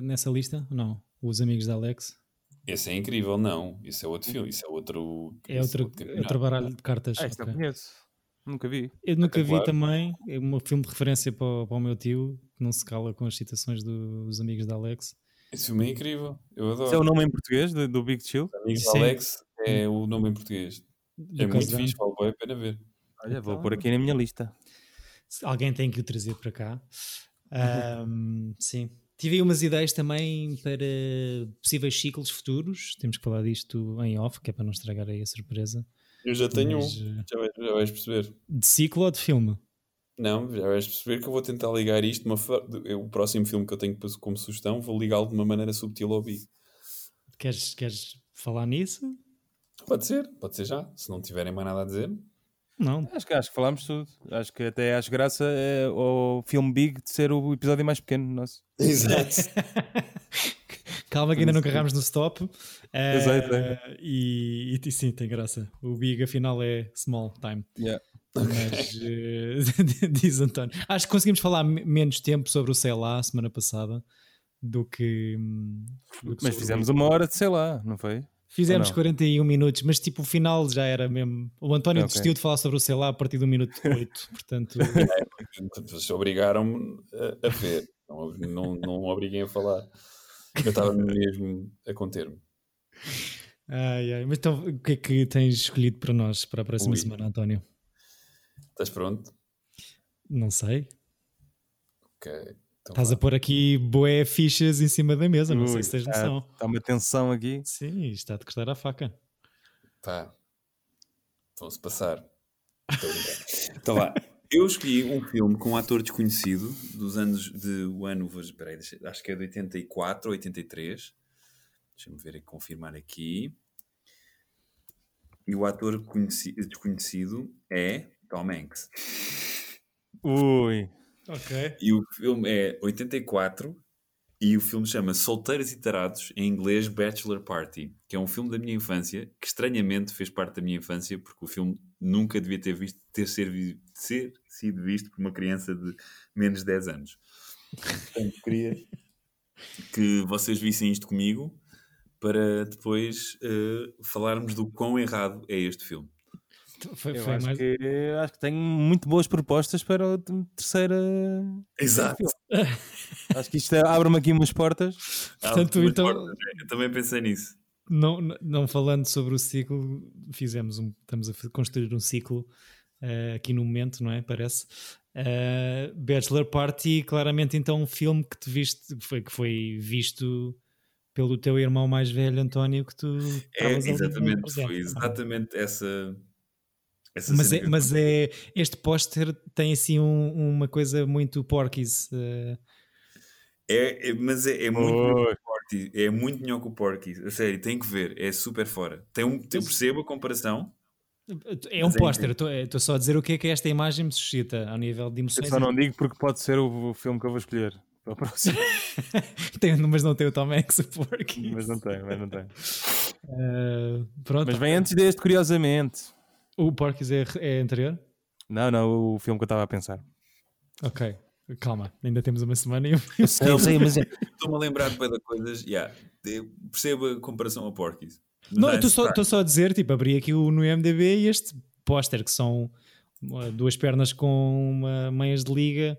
nessa lista? Não? Os amigos da Alex? Esse é incrível, não. Isso é outro filme, isso é outro. É outro, outro, outro baralho de cartas. Ah, okay. não conheço. Nunca vi. Eu nunca vi também. É um filme de referência para, o, para o meu tio, que não se cala com as citações dos amigos da Alex. Esse filme é incrível. Eu adoro. Esse é o nome em português do, do Big Chill? Amigos da Alex é o nome em português. é muito fixe, vale a pena ver. Olha, vou então, pôr aqui na minha lista. Alguém tem que o trazer para cá. Um, sim. Tive umas ideias também para possíveis ciclos futuros. Temos que falar disto em off, que é para não estragar aí a surpresa. Eu já tenho Mas, um, eh, já vais, já vais, perceber. De ciclo ou de filme? Não, já vais perceber que eu vou tentar ligar isto. Uma, o próximo filme que eu tenho como sugestão, vou ligá-lo de uma maneira subtil ao Big. Queres, queres falar nisso? Pode ser, pode ser já. Se não tiverem mais nada a dizer. Não. Acho que, acho que falámos tudo. Acho que até acho graça é, ao filme Big de ser o episódio mais pequeno nosso. Exato. Calma que ainda não carregamos no stop. Uh, Exato. É. E, e, sim, tem graça. O Big afinal é small time. Yeah. Mas uh, diz António. Acho que conseguimos falar menos tempo sobre o sei lá semana passada do que. Do que mas fizemos uma hora de sei lá, não foi? Fizemos 41 minutos, mas tipo o final já era mesmo. O António okay. desistiu de falar sobre o sei lá a partir do minuto 8, portanto. É, obrigaram-me a, ver, não, não, não obriguem a falar. Eu estava mesmo a conter-me. Ai, ai. Mas então, o que é que tens escolhido para nós para a próxima Ui. semana, António? Estás pronto? Não sei. Ok. Então Estás a pôr aqui boé fichas em cima da mesa, não Ui, sei se tens noção. Está uma tensão aqui. Sim, está a cortar a faca. Tá. Vão-se passar. então vá. Eu escolhi um filme com um ator desconhecido dos anos de o ano, peraí, acho que é de 84 ou 83. Deixa-me ver e confirmar aqui. E o ator desconhecido é Tom Hanks. Ui. Ok. E o filme é 84 e o filme chama Solteiros e Tarados, em inglês Bachelor Party, que é um filme da minha infância, que estranhamente fez parte da minha infância, porque o filme nunca devia ter, visto, ter ser, ser sido visto por uma criança de menos de 10 anos. Portanto, queria que vocês vissem isto comigo para depois uh, falarmos do quão errado é este filme. Foi, eu foi acho, mais... que, acho que tenho muito boas propostas para a terceira. Exato. acho que isto é, abre-me aqui umas portas. Portanto, então. Portas. Eu também pensei nisso. Não, não falando sobre o ciclo, fizemos um, estamos a construir um ciclo uh, aqui no momento, não é? Parece. Uh, Bachelor Party, claramente, então, um filme que te viste, que foi, que foi visto pelo teu irmão mais velho, António, que tu. É, exatamente, foi exatamente essa essa mas é, mas é este póster tem assim um, uma coisa muito porquis. Uh... É, é, mas é, é muito porquis, é muito nhoco porquis. A sério, tem que ver, é super fora. Tem um, eu percebo a comparação. É um é póster, estou só a dizer o que é que esta imagem me suscita ao nível de emoções. Eu só não digo porque pode ser o, o filme que eu vou escolher para o próximo. tem, mas não tem o Tom Hanks, o Porky. Mas não tem, mas não tem. Uh, pronto. Mas vem antes deste, curiosamente. O Porky's é, é anterior? Não, não, o filme que eu estava a pensar. Ok, calma, ainda temos uma semana e eu, sei, mas é... estou-me a lembrar de coisas coisas, yeah, percebo a comparação ao Porky's. Não, estou só, só, a dizer, tipo, abri aqui o, no IMDB e este póster que são duas pernas com uma, meias de liga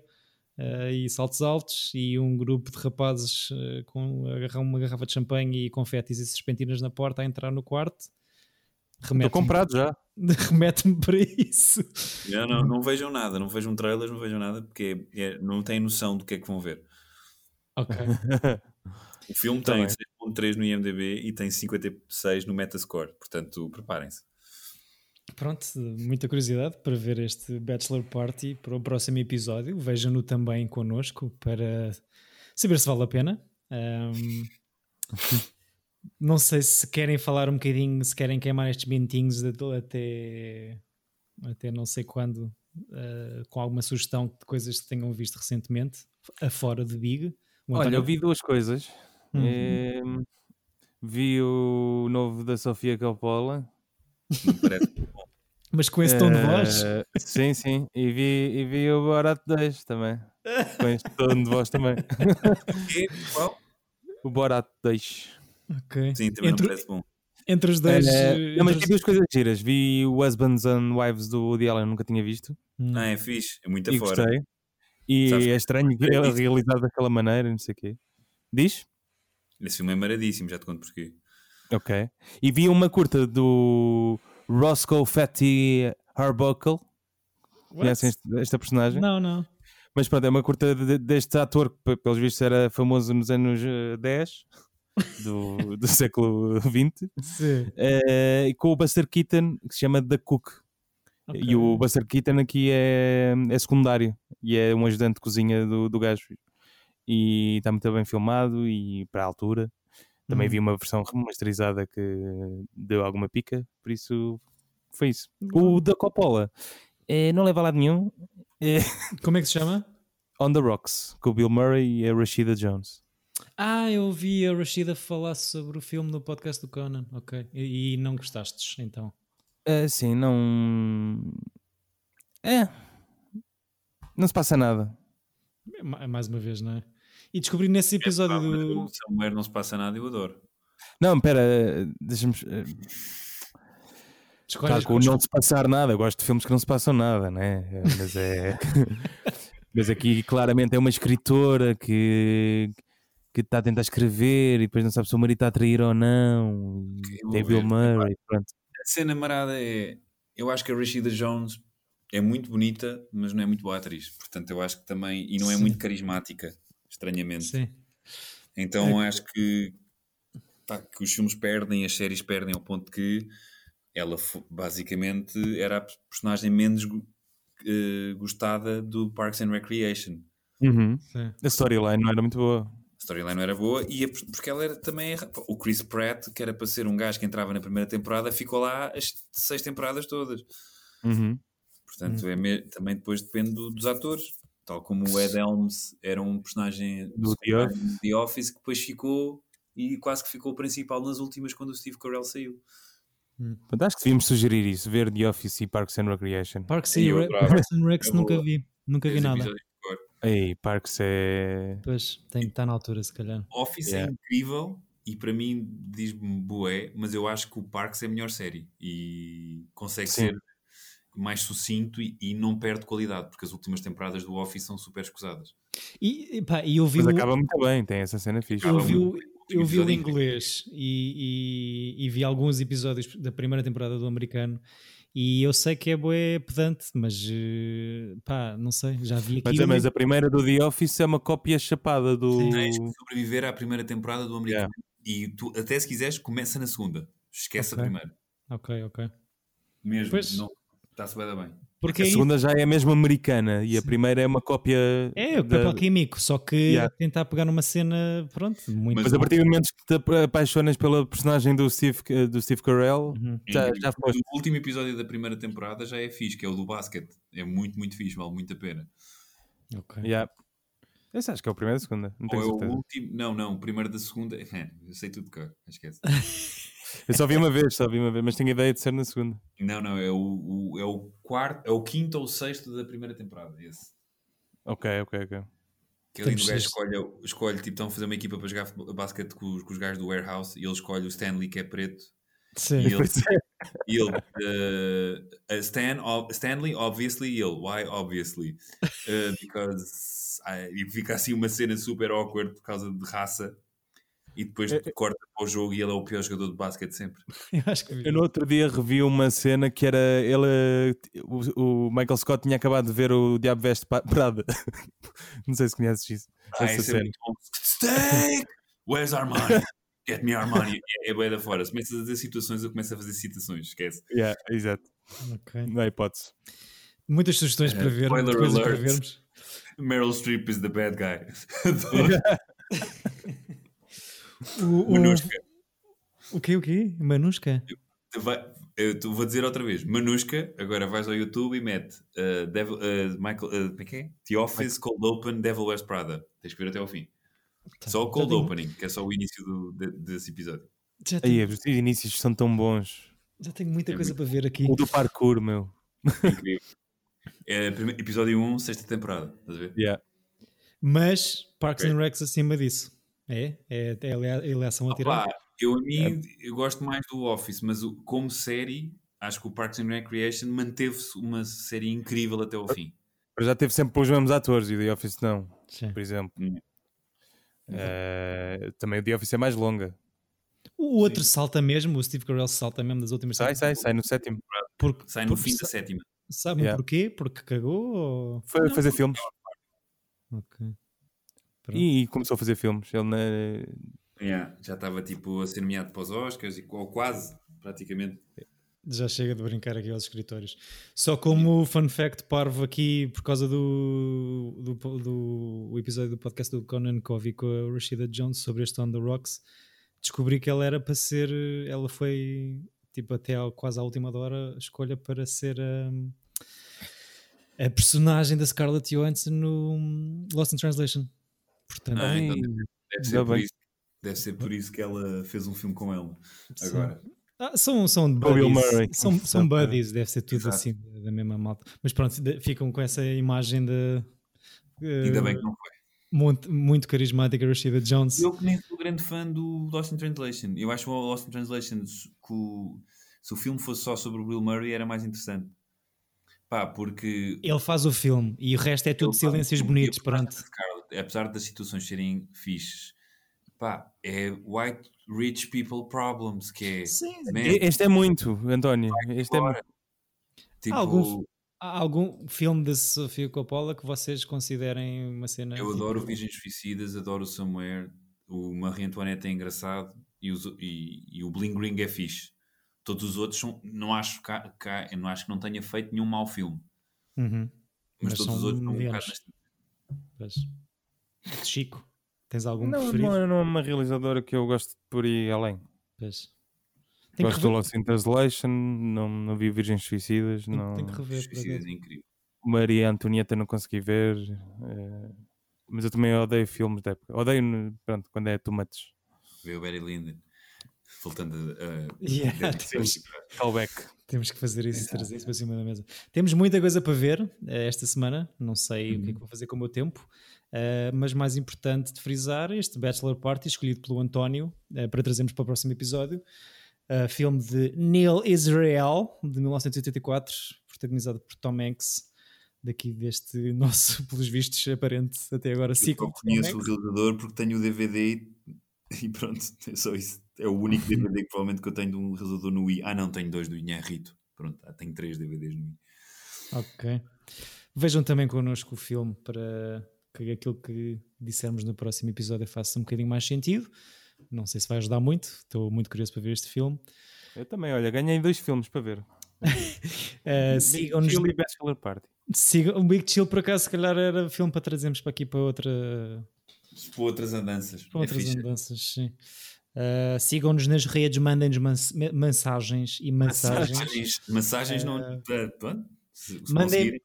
uh, e saltos altos e um grupo de rapazes uh, com uma garrafa de champanhe e confetes e serpentinas na porta a entrar no quarto Estou comprado já. Remete-me para isso. Não, não, não vejam nada, não vejam trailers, não vejam nada, porque é, não têm noção do que é que vão ver. Ok. o filme tem 6.3 no IMDB e tem 56 no Metascore, portanto preparem-se. Pronto, muita curiosidade para ver este Bachelor Party para o próximo episódio. Vejam-no também connosco para saber se vale a pena. Um... Não sei se querem falar um bocadinho, se querem queimar estes minutinhos até, até não sei quando, uh, com alguma sugestão de coisas que tenham visto recentemente, afora de Big. Olha, eu vi duas coisas. Uhum. É, vi o novo da Sofia Coppola. Mas com esse tom de voz? Uh, sim, sim. E vi, e vi o Borat 2 também. com este tom de voz também. O Borat 2. Ok. Sim, também entre, não parece bom. Entre os dois. É, não, mas vi duas coisas giras. Vi o Husbands and Wives do Woody Allen, nunca tinha visto. Ah, é fixe, é muito afora. Gostei. E Sabes é estranho que ele é realizado daquela maneira, não sei o quê. Diz? Esse filme é maradíssimo, já te conto porquê. Ok. E vi uma curta do Roscoe Fatty Arbuckle. Conhecem esta personagem? Não, não. Mas pronto, é uma curta deste ator que, pelos vistos, era famoso nos anos 10 do, do século XX, uh, com o Buster Keaton, que se chama The Cook. Okay. E o Buster Keaton aqui é, é secundário e é um ajudante de cozinha do, do gajo. E está muito bem filmado e para a altura. Também uhum. vi uma versão remasterizada que deu alguma pica, por isso foi isso. Uhum. O da Coppola é, não leva a lado nenhum. É... Como é que se chama? On the Rocks, com o Bill Murray e a Rashida Jones. Ah, eu ouvi a Rashida falar sobre o filme no podcast do Conan, ok. E, e não gostastes, então? É, sim, não. É. Não se passa nada. É, mais uma vez, não é? E descobri nesse episódio é, do. Se a mulher não se passa nada, eu adoro. Não, espera, deixa-me. Eh, Escolhas, claro, não se passar nada, eu gosto de filmes que não se passam nada, né? Mas é. Mas aqui claramente é uma escritora que que está a tentar escrever e depois não sabe se o marido está a trair ou não. Tem Bill Murray, pronto. A cena marada é. Eu acho que a Rashida Jones é muito bonita, mas não é muito boa atriz. Portanto, eu acho que também. E não é Sim. muito carismática, estranhamente. Sim. Então, é. acho que, pá, que os filmes perdem, as séries perdem ao ponto que ela basicamente era a personagem menos uh, gostada do Parks and Recreation. Uhum. A storyline não era muito boa storyline não era boa, e porque ela era também. O Chris Pratt, que era para ser um gajo que entrava na primeira temporada, ficou lá as seis temporadas todas. Uhum. Portanto, uhum. É também depois depende do, dos atores. Tal como o Ed Helms era um personagem do The Office. The Office que depois ficou e quase que ficou o principal nas últimas quando o Steve Carell saiu. Hum. Acho que devíamos sugerir isso, ver The Office e Parks and Recreation. Parks, and, Re Parks and Recs nunca vi, nunca vi nada. Ei, Parks é. Pois, tem que estar na altura, se calhar. Office Yeah. é incrível e para mim diz-me boé, mas eu acho que o Parks é a melhor série e consegue Sim. ser mais sucinto e, e não perde qualidade, porque as últimas temporadas do Office são super escusadas. E, pá, e eu vi Mas o, acaba muito bem, tem essa cena fixe. eu vi, o, eu vi o inglês e, e, e vi alguns episódios da primeira temporada do americano e eu sei que é bué pedante, mas eh, pá, não sei, já vi Mas, aqui. é- mas a primeira do The Office é uma cópia chapada do. Tens que sobreviver à primeira temporada do americano. E tu, até se quiseres, começa na segunda. Esquece Ok. a primeira. Ok, ok. Mesmo. Está-se bem. Porque A aí segunda já é mesmo americana e a Sim. primeira é uma cópia. é o da- papel químico, só que Yeah. tentar pegar numa cena, pronto, muito. Mas Mas a partir do momento que te apa- apaixonas pela personagem do Steve, do Steve Carell, Uhum. já, É já foste. O último episódio da primeira temporada já é fixe, que é o do basquete. É muito, muito fixe, vale muito a pena. Ok. Yeah. Esse acho que é o primeiro ou a segunda, não Ou tenho é o certeza. último. Não, não, o primeiro da segunda. Eu sei tudo de cor, esquece. Eu só vi uma vez, só vi uma vez, mas tenho ideia de ser na segunda. não, não, é o, o- é o quarto, é o quinto ou sexto da primeira temporada. Esse. Ok, ok, ok. Que ali o gajo escolhe, escolhe, tipo, estão a fazer uma equipa para jogar basquete com os, com os gajos do warehouse e ele escolhe o Stanley, que é preto. Sim. E ele, é. e ele uh, Stan, ob- Stanley, obviously, e ele, why, obviously? Uh, because. e fica assim uma cena super awkward por causa de raça. E depois É, corta para o jogo e ele é o pior jogador de basquete sempre. Eu acho que vi. Eu no outro dia revi uma cena que era ele, o, o Michael Scott tinha acabado de ver o Diabo Veste Prada. não sei se conheces isso. Ah, essa é cena. muito bom. Steak! Where's our money? Get me our money. É, é bué da fora. Se começas a dizer situações, eu começo a fazer citações. Esquece. Yeah, exato. Ok. Não há hipótese. Muitas sugestões para ver, spoiler coisas para alert. vermos. Meryl Streep is the bad guy. O, Manusca. o quê? O quê? Manusca? Vai- eu te vou dizer outra vez. Manusca, agora vais ao YouTube e mete uh, Devil, uh, Michael, uh, é é? The Office Cold Open Devil West Prada. Tens que ver até ao fim. Tá. Só o Cold Opening, que é só o início do, de- desse episódio. Já Aí, tenho, os inícios são tão bons. já tenho muita É coisa muito para ver aqui. O do parkour, meu. Incrível. É, episódio 1, sexta temporada. Estás a ver? Yeah. Mas Parks Ok. and Recs acima disso. É? É, é ele- eleição a tirar? Opa, eu a mim, eu gosto mais do Office, mas o- como série, acho que o Parks and Recreation manteve-se uma série incrível até ao fim. Mas já teve sempre os mesmos atores e o The Office não, Sim. por exemplo. Hum. Eh, também o The Office é mais longa. O outro salta mesmo, o Steve Carell salta mesmo das últimas Sai, sai, sai no sétimo. Porque, Sai no porque fim da sétima. Sabem Yeah. porquê? Porque cagou? Ou... Foi fazer filmes Ok. E, e começou a fazer filmes. Ele na... Yeah, já estava tipo a ser nomeado para os Oscars, e, ou quase, praticamente. Já chega de brincar aqui aos escritórios. Só como fun fact parvo aqui, por causa do, do, do episódio do podcast do Conan Covey com a Rashida Jones sobre este On The Rocks, descobri que ela era para ser, ela foi tipo até ao, quase à última hora a escolha para ser a, a personagem da Scarlett Johansson no Lost in Translation. Portanto, Ah, então Ai, Deve ser, por isso, deve ser por isso que ela fez um filme com ele. Agora. Ah, são, são buddies, Murray. são, são Exato. buddies, deve ser tudo Exato. assim, da mesma malta. Mas pronto, ficam com essa imagem de Ainda eh, bem que não foi. muito, muito carismática Rashida Jones. Eu que nem sou grande fã do Lost in Translation. Eu acho que o Lost in Translation, se que o, se o filme fosse só sobre o Bill Murray, era mais interessante. Pá, porque. Ele faz o filme e o resto é tudo ele faz silêncios o filme bonitos, pronto. De apesar das situações serem fixes, pá, é white rich people problems, que é. Sim. man, Este é muito, António. Este é muito. Tipo, Algum- Há algum filme da Sofia Coppola que vocês considerem uma cena? eu tipo, adoro Virgens Suicidas, adoro o Somewhere, o Marie Antoinette é engraçado e, os- e- e o Bling Ring é fixe. Todos os outros são, não acho, cá, cá- eu não acho que não tenha feito nenhum mau filme. Uhum. Mas, Mas todos os outros são um bocado. Chico, tens algum Não, preferido? não, é- não é uma realizadora que eu gosto de por ir além. Pois. Tem Gosto do. Lost in Translation, não, não vi Virgens Suicidas, Tem, não... tem que rever. Suicidas é incrível. Maria Antonieta não consegui ver, eh, mas eu também odeio filmes da época. Odeio, pronto, quando é tomates. Vê o Barry Lyndon. Voltando a. a- Yeah, temos- Callback. Temos que fazer isso, Exato. trazer isso para cima da mesa. Temos muita coisa para ver uh, esta semana. Não sei uhum. o que é que uhum. vou fazer com o meu tempo. Uh, mas mais importante de frisar, este Bachelor Party escolhido pelo António uh, para trazermos para o próximo episódio. filme de Neil Israel, de 1984, protagonizado por Tom Hanks daqui deste nosso, pelos vistos, aparente até agora ciclo. Eu conheço o realizador porque tenho o DVD e pronto, é só isso. É o único DVD que provavelmente que eu tenho de um realizador no Wii. Ah, não, tenho dois do Inharrito. Pronto, ah, tenho três DVDs no Wii. Ok. Vejam também connosco o filme para que aquilo que dissermos no próximo episódio faça um bocadinho mais sentido. Não sei se vai ajudar muito, estou muito curioso para ver este filme. Eu também, olha, ganhei dois filmes para ver. uh, sigam-nos. Chill e Bachelor Party. Siga, o Big Chill, por acaso, se calhar era filme para trazermos para aqui para outra. Para outras andanças. Para outras é andanças, sim. Uh, Sigam-nos nas redes, mandem-nos mens mensagens e mensagens. Mensagens, mensagens uh, não. Eh, pronto, se, se mandem,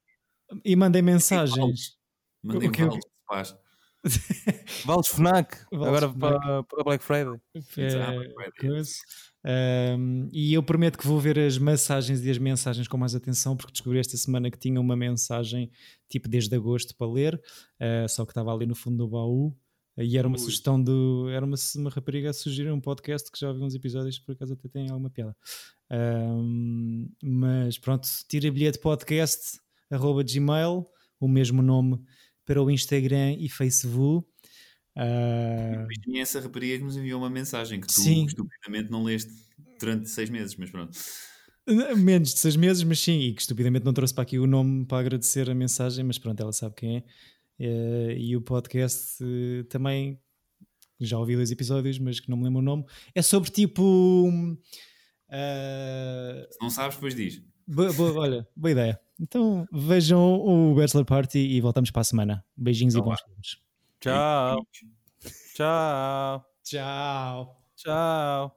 e mandem mensagens. Mandem vales, faz. Vales FNAC, Vales agora FNAC. Para, para Black Friday. É, um, e eu prometo que vou ver as mensagens e as mensagens com mais atenção, porque descobri esta semana que tinha uma mensagem tipo desde agosto para ler, uh, só que estava ali no fundo do baú. E era uma Ui. sugestão do. Era uma, uma rapariga a sugerir um podcast que já ouvi uns episódios, por acaso até tem alguma piada. Um, mas pronto, tira bilhete podcast, arroba gmail, o mesmo nome para o Instagram e Facebook. Uh... E essa rapariga que nos enviou uma mensagem que tu sim. estupidamente não leste durante seis meses, mas pronto. Menos de seis meses, mas sim, e que estupidamente não trouxe para aqui o nome para agradecer a mensagem, mas pronto, ela sabe quem é. Uh, e o podcast uh, também já ouvi dois episódios, mas que não me lembro o nome. É sobre tipo. Uh... Se não sabes, depois diz. Boa, boa, olha, boa ideia. Então vejam o Bachelor Party e voltamos para a semana. Beijinhos então, e bons filmes. Tchau. Tchau. Tchau. Tchau.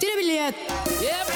Tira bilhete.